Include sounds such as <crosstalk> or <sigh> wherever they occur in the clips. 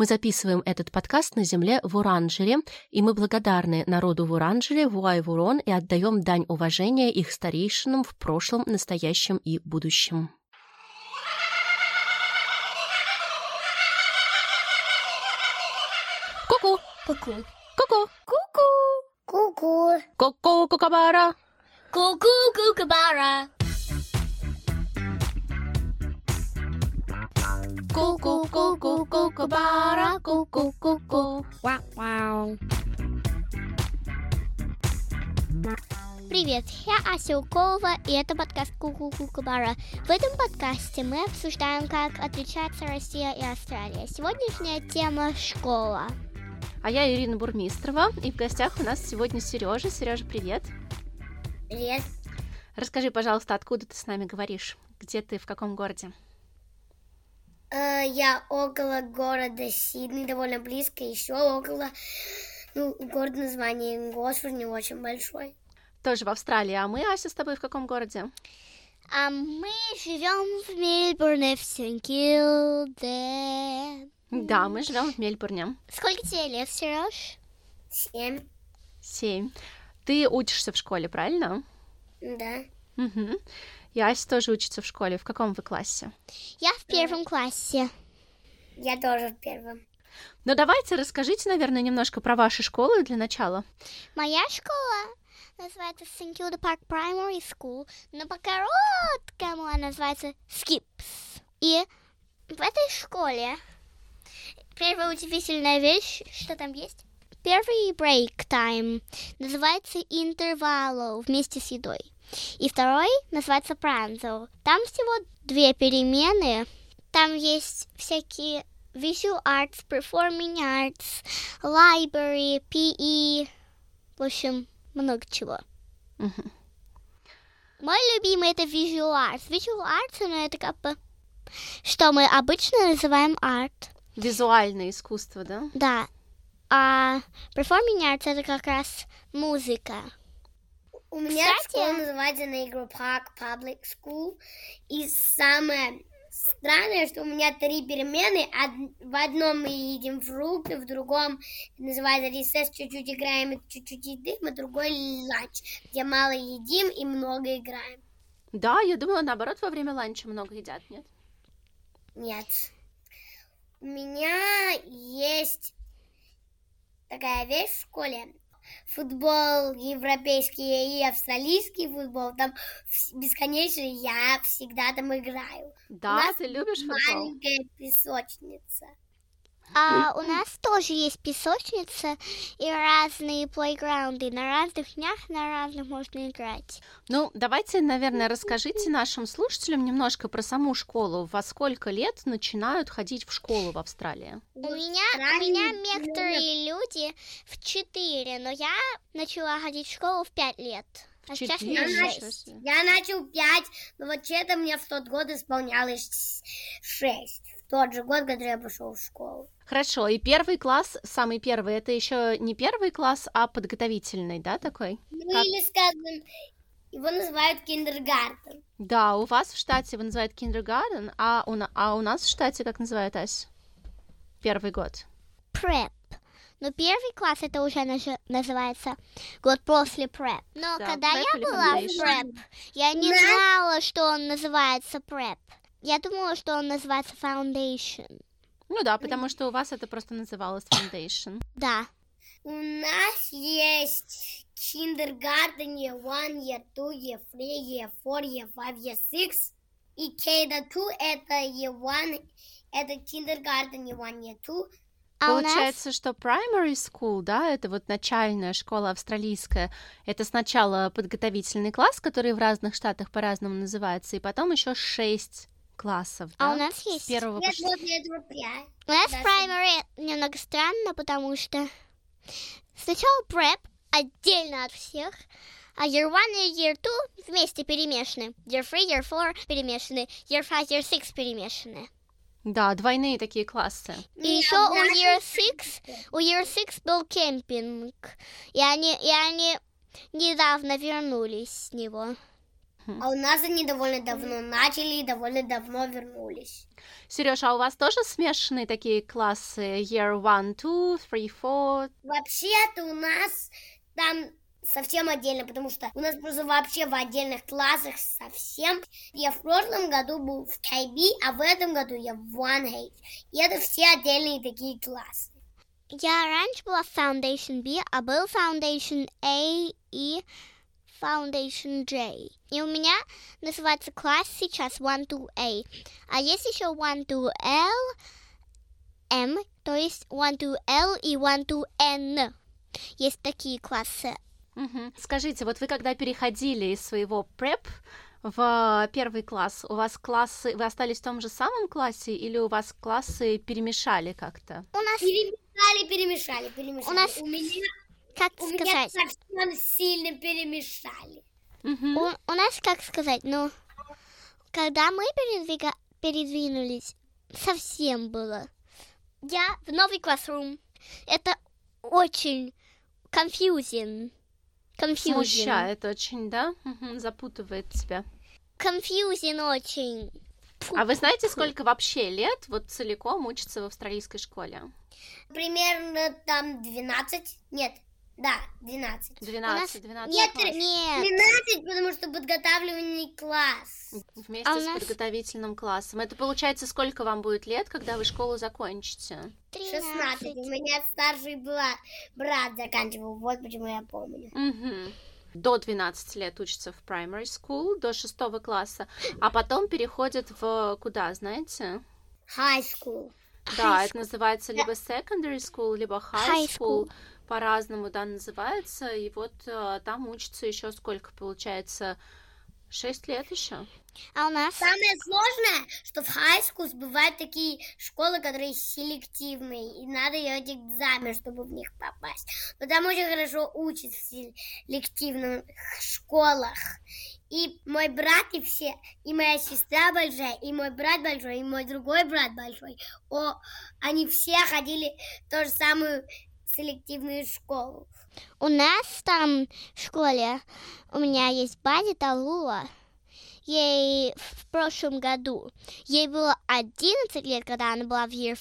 Мы записываем этот подкаст на земле в Уранжере, и мы благодарны народу в Уранжере, Вуай-Вурон, и отдаем дань уважения их старейшинам в прошлом, настоящем и будущем. Ку-ку! Ку-ку. Ку-ку! Ку-ку. Ку-ку. Ку-ку, кукабара! Ку-ку, кукабара. Ку-ку, ку-ку, кукабара, ку-ку-ку-ку. Вау-вау. Привет, я Ася Уколова, и это подкаст Куку Кукабара. В этом подкасте мы обсуждаем, как отличается Россия и Австралия. Сегодняшняя тема – школа. А я Ирина Бурмистрова, и в гостях у нас сегодня Сережа. Сережа, привет. Привет. Расскажи, пожалуйста, откуда ты с нами говоришь? Где ты, в каком городе? Э, я около города Сидней, довольно близко, еще около, ну, город название Госфорд не очень большой. Тоже в Австралии. А мы, Ася, с тобой в каком городе? А мы живем в Мельбурне, в Сент-Килде. Да, мы живем в Мельбурне. Сколько тебе лет, Сереж? Семь. Семь. Ты учишься в школе, правильно? Да. Угу. И Ася тоже учится в школе. В каком вы классе? Я в первом классе. Я тоже в первом. Ну, давайте расскажите, наверное, немножко про ваши школы для начала. Моя школа называется St. Kilda Park Primary School, но по-короткому она называется Skips. И в этой школе первая удивительная вещь, что там есть, первый break time называется интервало вместе с едой. И второй называется пранзо. Там всего две перемены. Там есть всякие visual arts, performing arts, library, PE, в общем, много чего. Мгм. Мой любимый это visual arts. Visual arts, ну, это как бы, что мы обычно называем арт. Визуальное искусство, да? Да. А performing arts это как раз музыка. У меня школа называется Negro Park Public School. И самое странное, что у меня три перемены. В одном мы едим фрукты, в другом называется ресес, чуть-чуть играем и чуть-чуть едим, а другой ланч, где мало едим и много играем. Да, я думала, наоборот, во время ланча много едят, нет? Нет. У меня есть такая вещь в школе. Футбол европейский и австралийский футбол. Там бесконечно я всегда там играю. Да, ты любишь футбол? Маленькая песочница. А у нас тоже есть песочница и разные плейграунды. На разных днях на разных можно играть. Ну, давайте, наверное, расскажите нашим слушателям немножко про саму школу. Во сколько лет начинают ходить в школу в Австралии? У меня, у меня некоторые люди в 4, но я начала ходить в школу в 5 лет. А сейчас мне Четыре? шесть. Я начал 5, но вот это мне в тот год исполнялось 6. Тот же год, когда я пошел в школу. Хорошо, и первый класс, самый первый, это еще не первый класс, а подготовительный, да, такой? Ну Как? или, скажем, его называют киндергартен. Да, у вас в штате его называют kindergarten, а у, на- а у нас в штате как называют, Ась? Первый год. Преп. Но первый класс это уже называется год после преп. Но Да, когда prep я была в преп, я не знала, что он называется преп. Я думала, что он называется foundation. Ну да, потому что у вас это просто называлось foundation. Да. У нас есть kindergarten year one, year two, year three, year four, year five, year six. И K до 2 это year one, это kindergarten year one, year two. А Получается, что primary school, да, это вот начальная школа австралийская, это сначала подготовительный класс, который в разных штатах по-разному называется, и потом еще шесть классов, да? А у нас С есть. первого по У нас primary немного странно, потому что сначала prep отдельно от всех, а year one и year two вместе перемешаны. Year three, year four перемешаны, year five, year six перемешаны. Да, двойные такие классы. И еще у year six, у year six был кемпинг, и они, и они недавно вернулись с него. А у нас они довольно давно начали и довольно давно вернулись. Сереж, а у вас тоже смешанные такие классы? Year one, two, three, four? Вообще-то у нас там совсем отдельно, потому что у нас просто вообще в отдельных классах совсем. Я в прошлом году был в KB, а в этом году я в OneH. И это все отдельные такие классы. Я раньше была в Foundation B, а был Foundation A и Foundation J. И у меня называется класс сейчас 1 to A. А есть еще 1 to L, M, то есть 1 to L и 1 to N. Есть такие классы. Угу. Скажите, вот вы когда переходили из своего преп в первый класс, у вас классы, вы остались в том же самом классе или у вас классы перемешали как-то? У нас перемешали, перемешали, перемешали. У нас у меня как у сказать? меня совсем сильно перемешали. Угу. У, у нас, как сказать, ну, когда мы передвига... передвинулись, совсем было. Я в новый классрум. Это очень confusing. confusing. Смущает очень, да? Угу, запутывает тебя. Confusing очень. А вы знаете, сколько вообще лет вот целиком учится в австралийской школе? Примерно там 12, нет, да, 12. 12, 12 Нет, класс. нет. 12, потому что подготавливающий класс. Вместе а с нас... подготовительным классом. Это получается, сколько вам будет лет, когда вы школу закончите? 13. 16. У меня старший брат, брат заканчивал, вот почему я помню. Угу. До 12 лет учится в primary school, до 6 класса, а потом переходит в куда, знаете? High school. Да, high это school. называется либо secondary school, либо high, high school. school по-разному, да, называется, и вот э, там учится еще сколько получается, шесть лет еще. А у нас? Самое сложное, что в high school бывают такие школы, которые селективные, и надо делать экзамен, чтобы в них попасть. Но там очень хорошо учат в селективных школах. И мой брат, и все, и моя сестра большая, и мой брат большой, и мой другой брат большой, о, они все ходили в ту же самую селективную школу. У нас там в школе у меня есть Бади Талула. Ей в прошлом году, ей было 11 лет, когда она была в Year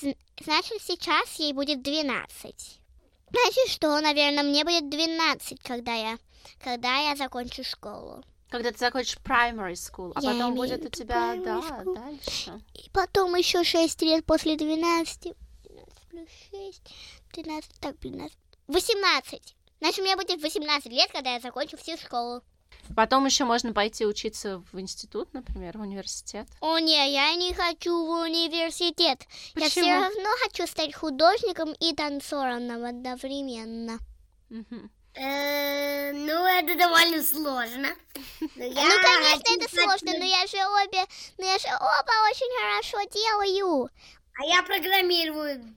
5. Значит, сейчас ей будет 12. Значит, что, наверное, мне будет 12, когда я, когда я закончу школу. Когда ты закончишь primary school, а я потом будет у тебя, да, school. дальше. И потом еще 6 лет после 12. 12 плюс 6, 13, так, 12, 18. Значит, мне будет 18 лет, когда я закончу всю школу. Потом еще можно пойти учиться в институт, например, в университет. О, не, я не хочу в университет. Почему? Я все равно хочу стать художником и танцором одновременно. Э, ну, это довольно сложно. <laughs> Ну, конечно, это сложно, но я же обе, но я же оба очень хорошо делаю. А я программирую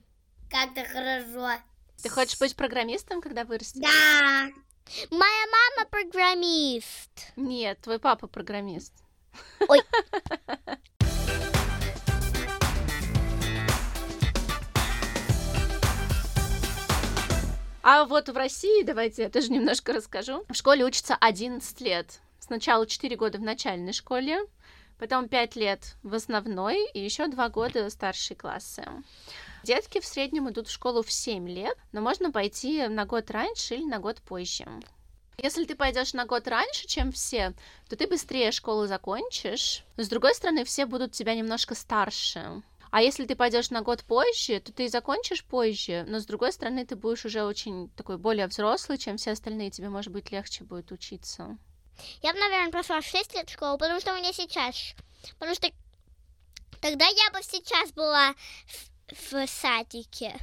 как-то хорошо. Ты хочешь быть программистом, когда вырастешь? Да. Моя мама программист. Нет, твой папа программист. Ой. А вот в России, давайте я тоже немножко расскажу. В школе учатся 11 лет. Сначала 4 года в начальной школе, потом 5 лет в основной и еще 2 года старшей классы. Детки в среднем идут в школу в 7 лет, но можно пойти на год раньше или на год позже. Если ты пойдешь на год раньше, чем все, то ты быстрее школу закончишь. Но с другой стороны, все будут тебя немножко старше. А если ты пойдешь на год позже, то ты закончишь позже, но с другой стороны, ты будешь уже очень такой более взрослый, чем все остальные, тебе, может быть, легче будет учиться. Я бы, наверное, прошла 6 лет школу, потому что у меня сейчас... Потому что тогда я бы сейчас была в садике.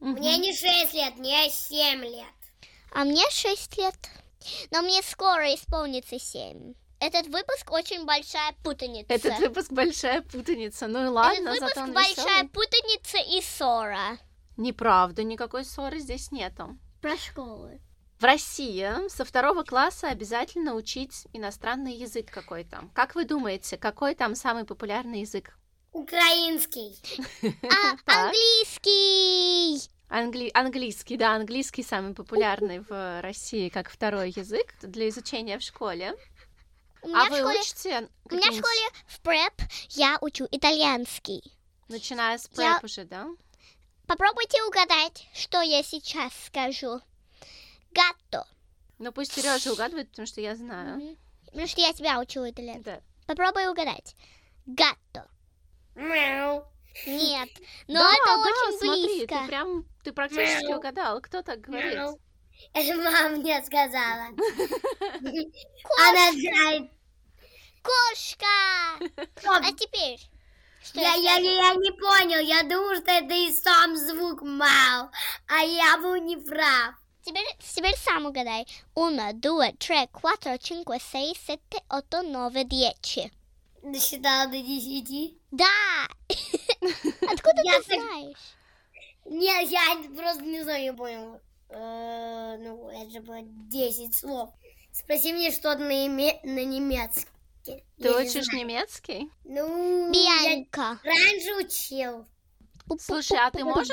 Угу. Мне не 6 лет, мне 7 лет. А мне 6 лет. Но мне скоро исполнится 7. Этот выпуск очень большая путаница. Этот выпуск большая путаница. Ну и ладно, Этот выпуск большая веселый. путаница и ссора. Неправда, никакой ссоры здесь нету. Про школы. В России со второго класса обязательно учить иностранный язык какой-то. Как вы думаете, какой там самый популярный язык? Украинский. <laughs> А, английский. Англи... Английский, да, английский самый популярный в России как второй язык для изучения в школе. у меня А в вы школе, учите у меня в школе в преп я учу итальянский. начиная с Я- преп уже, да? Попробуйте угадать, что я сейчас скажу. Гатто. Ну пусть Сережа угадывает, потому что я знаю. Потому что я тебя учу итальянский. Да. Попробуй угадать. Гатто. Мяу. Нет, но да, это да, очень смотри, близко. ты прям, ты практически Мяу. угадал. Кто так говорит? Мяу. Это мама мне сказала. Она знает. Кошка! А теперь? Что Я, я, я не понял, я думал, что это и сам звук мау, а я был не прав. Теперь, теперь сам угадай. Uno, due, tre, quattro, cinque, sei, sette, otto, nove, dieci. Досчитала до десяти. Да! <laughs> Откуда Я ты так- знаешь? Нет, я просто не знаю, не понял. Э, ну, это же было 10 слов. Спроси мне что-то на, име- на немецком. Ты Я не учишь знаю. немецкий? Ну, я Бианка. раньше учил. Слушай, а ты можешь-.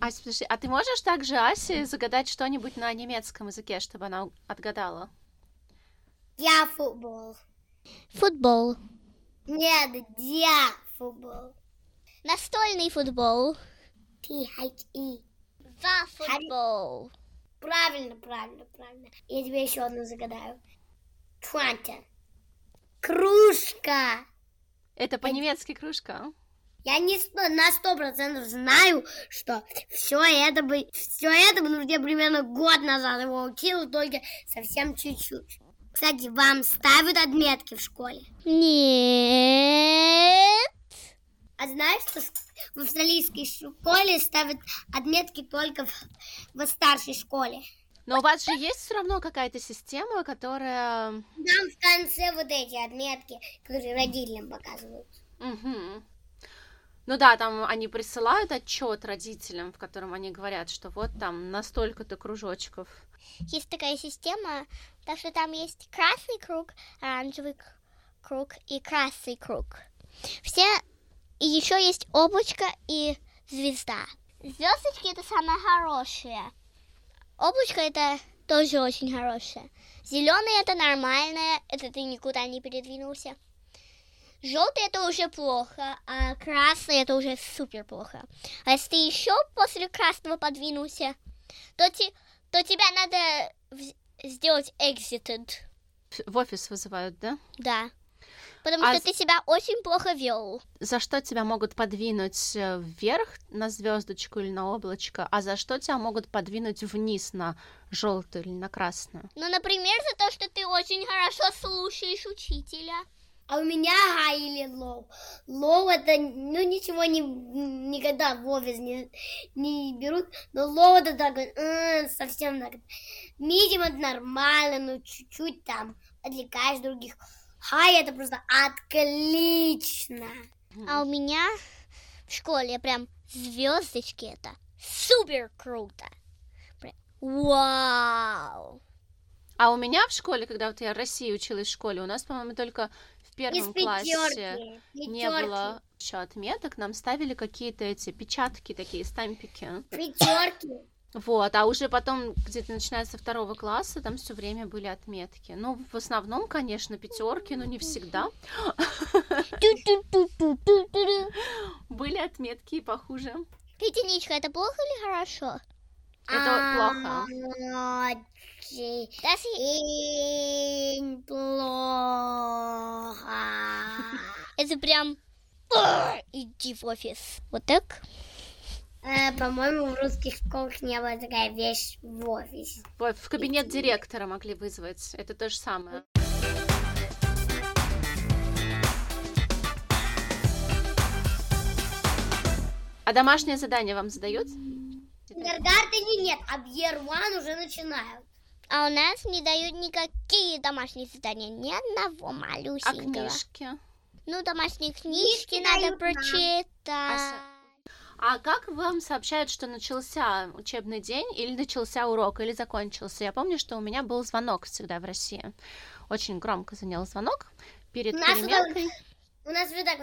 Ася, подожди, а ты можешь также Асе загадать что-нибудь на немецком языке, чтобы она отгадала? Я футбол. Футбол. Нет, я футбол. Настольный футбол. P-H-E. За футбол. Правильно, правильно, правильно. Я тебе еще одну загадаю. Тванта. Кружка. Это по-немецки кружка. Я не на сто процентов знаю, что все это бы, все это бы, ну, я примерно год назад его учил, только совсем чуть-чуть. Кстати, вам ставят отметки в школе. Нет. А знаешь, что в австралийской школе ставят отметки только в, в старшей школе? Но у вас же есть все равно какая-то система, которая... Там в конце вот эти отметки, которые родителям показывают. Мгм. Ну да, там они присылают отчет родителям, в котором они говорят, что вот там на столько-то кружочков. Есть такая система, так что там есть красный круг, оранжевый круг и красный круг. Все и еще есть облачко и звезда. Звездочки это самое хорошее. Облачко это тоже очень хорошее. Зеленый это нормальное, это ты никуда не передвинулся. Желтый это уже плохо, а красный это уже супер плохо. А если ты еще после красного подвинулся, то, те- то тебя надо сделать exited. В офис вызывают, да? Да. Потому А что ты себя очень плохо вел. За что тебя могут подвинуть э, вверх на звездочку или на облачко, а за что тебя могут подвинуть вниз на желтую или на красную? Ну, например, за то, что ты очень хорошо слушаешь учителя. А у меня high или low. Low это, ну, ничего не, никогда в офис не, не берут, но low это так, э, совсем так. Medium это нормально, но чуть-чуть там отвлекаешь других. High это просто отлично. А у меня в школе прям звездочки это супер круто. Прям Вау! А у меня в школе, когда вот я в России училась в школе, у нас, по-моему, только в первом классе пятерки. не было еще отметок, нам ставили какие-то эти печатки такие, стампики. Пятерки. Вот, а уже потом, где-то начиная со второго класса, там все время были отметки. Ну, в основном, конечно, пятерки, но не всегда. Были отметки и похуже. Единичка, это плохо или хорошо? Это плохо. Очень Даже плохо. это прям «Ах, иди в офис. Вот так? Э, По-моему, в русских школах не было такая вещь в офисе. В в кабинет директора могли вызвать. Это то же самое. А домашнее задание вам задают? В киндергартене нет, а в One уже начинают. А у нас не дают никакие домашние задания, ни одного А малюсенького. книжки? Ну, домашние книжки Книжки надо прочитать. А как вам сообщают, что начался учебный день, или начался урок, или закончился? Я помню, что у меня был звонок всегда в России. Очень громко звенел звонок перед У нас вот переменкой. У нас вот так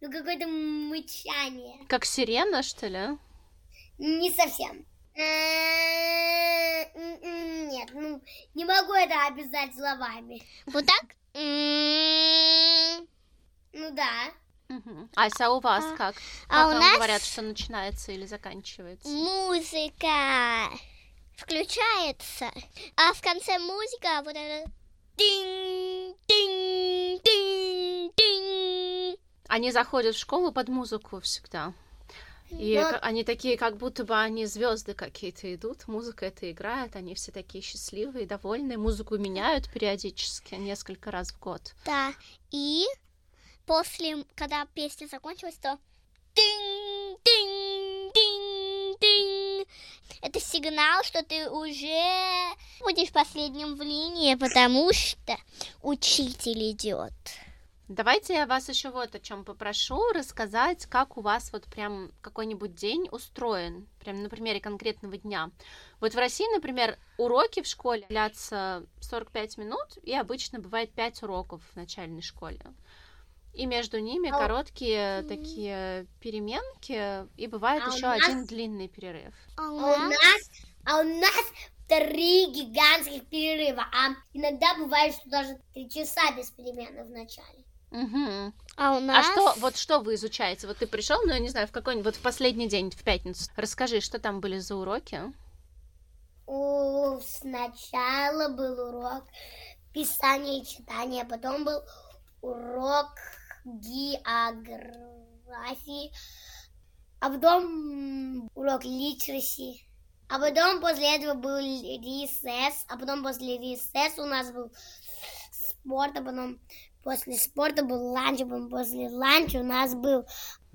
Ну, какое-то мычание. Как сирена, что ли? Не совсем. Нет, ну, не могу это описать словами. Вот так? Ну да. Мгм. Ася, у вас как? а у нас- говорят, что начинается или заканчивается? Музыка включается, а в конце музыка вот это динь, динь, динь. Они заходят в школу под музыку всегда. И Но- они такие, как будто бы они звезды какие-то идут, музыка это играет, они все такие счастливые, довольные, музыку меняют периодически, несколько раз в год. Да, и после, когда песня закончилась, то динь, динь, динь, динь. Это сигнал, что ты уже будешь последним в линии, потому что учитель идет. Давайте я вас еще вот о чем попрошу рассказать, как у вас вот прям какой-нибудь день устроен, прям на примере конкретного дня. Вот в России, например, уроки в школе длятся 45 минут, и обычно бывает 5 уроков в начальной школе. И между ними А у- короткие такие переменки, и бывает А у еще нас- один длинный перерыв. А у А у нас нас, а у нас три гигантских перерыва, а иногда бывает, что даже три часа без перемены в начале. Мгм. А у А нас... что, вот что вы изучаете? Вот ты пришел, ну, я не знаю, в какой-нибудь, вот в последний день, в пятницу. Расскажи, что там были за уроки? О, сначала был урок писания и читания, потом был урок географии, а потом урок литераси, а потом после этого был ресес, а потом после ресес у нас был спорт, а потом после спорта был ланч, после ланча у нас был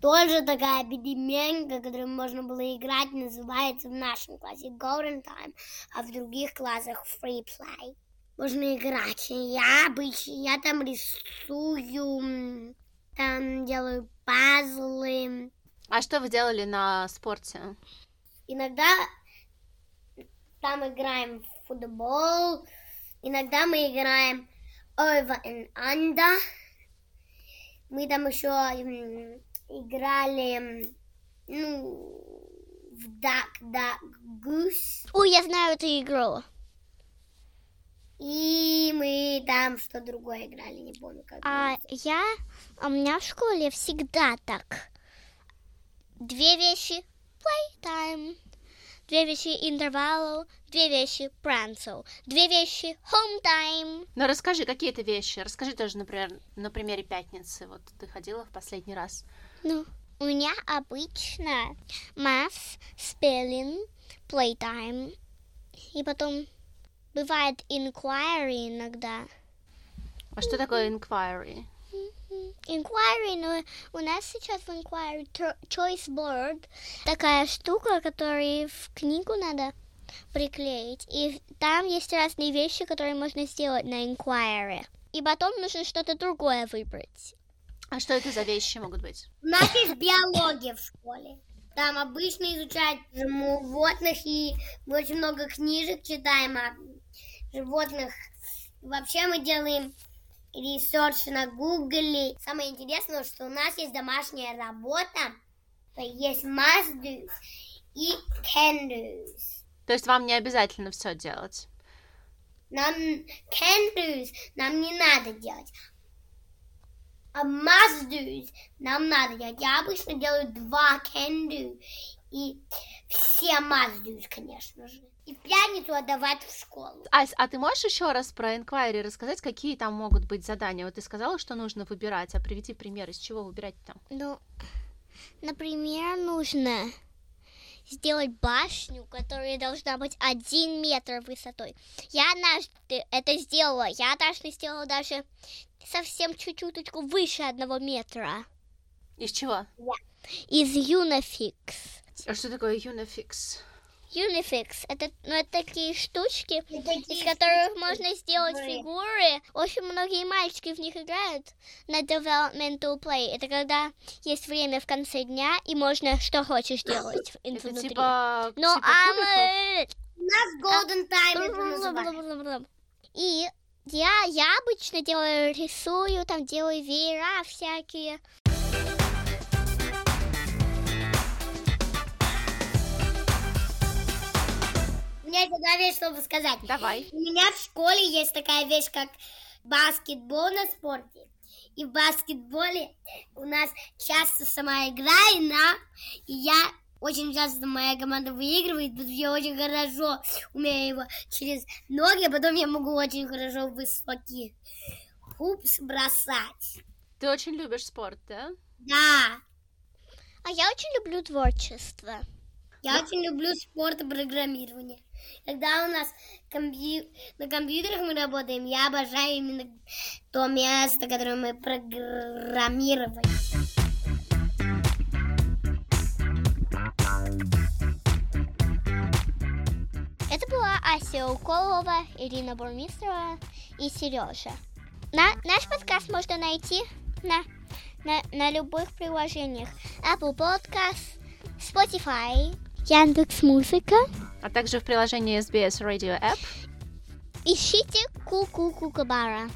тоже такая переменка, которую можно было играть, называется в нашем классе Golden Time, а в других классах Free Play. Можно играть. Я обычно, я там рисую, там делаю пазлы. А что вы делали на спорте? Иногда там играем в футбол, иногда мы играем over and under. Мы там еще играли ну, в duck, duck, goose. Ой, я знаю эту игру. И мы там что другое играли, не помню как. А я, а у меня в школе всегда так. Две вещи playtime, две вещи интервал, две вещи пранцел, две вещи home time. Ну, расскажи, какие это вещи? Расскажи тоже, например, на примере пятницы. Вот ты ходила в последний раз. Ну, у меня обычно math, spelling, playtime, и потом бывает inquiry иногда. А что такое inquiry? Inquiry, но у нас сейчас в Inquiry choice board такая штука, которую в книгу надо приклеить. И там есть разные вещи, которые можно сделать на Inquiry. И потом нужно что-то другое выбрать. А что это за вещи могут быть? У нас есть биология в школе. Там обычно изучают животных, и мы очень много книжек читаем о животных. Вообще мы делаем research на Гугле. Самое интересное, что у нас есть домашняя работа. Есть must do и can do. То есть вам не обязательно все делать. Нам can do нам не надо делать. А must do нам надо делать. Я обычно делаю два can do. И все must do, конечно же. И в пятницу отдавать в школу. Ась, а ты можешь еще раз про inquiry рассказать, какие там могут быть задания? Вот ты сказала, что нужно выбирать, а приведи пример, из чего выбирать там. Ну, например, нужно сделать башню, которая должна быть один метр высотой. Я однажды это сделала. Я однажды сделала даже совсем чуть-чуточку выше одного метра. Из чего? Из Unifix. А что такое Unifix? Unifix это, ну, это такие штучки, такие из которых штучки, можно сделать фигуры. Очень многие мальчики в них играют на developmental play. Это когда есть время в конце дня и можно что хочешь делать Это внутри. типа, Ну, типа а мы... У нас golden time это. И я, я обычно делаю, рисую, там делаю веера всякие. Меня есть одна вещь, чтобы сказать. Давай. У меня в школе есть такая вещь, как баскетбол на спорте. И в баскетболе у нас часто сама игра, и, на, и я очень часто моя команда выигрывает, потому что я очень хорошо умею его через ноги, а потом я могу очень хорошо высокий хупс бросать. Ты очень любишь спорт, да? Да, А я очень люблю творчество. я очень люблю спорт и программирование. Когда у нас компью- на компьютерах мы работаем, я обожаю именно то место, которое мы программировали. Это была Ася Уколова, Ирина Бурмистрова и Сережа. На, наш подкаст можно найти на, на, на любых приложениях. Apple Podcast, Spotify, Яндекс Музыка. А также в приложении SBS Radio App. Ищите Ку-Ку-Кукабара.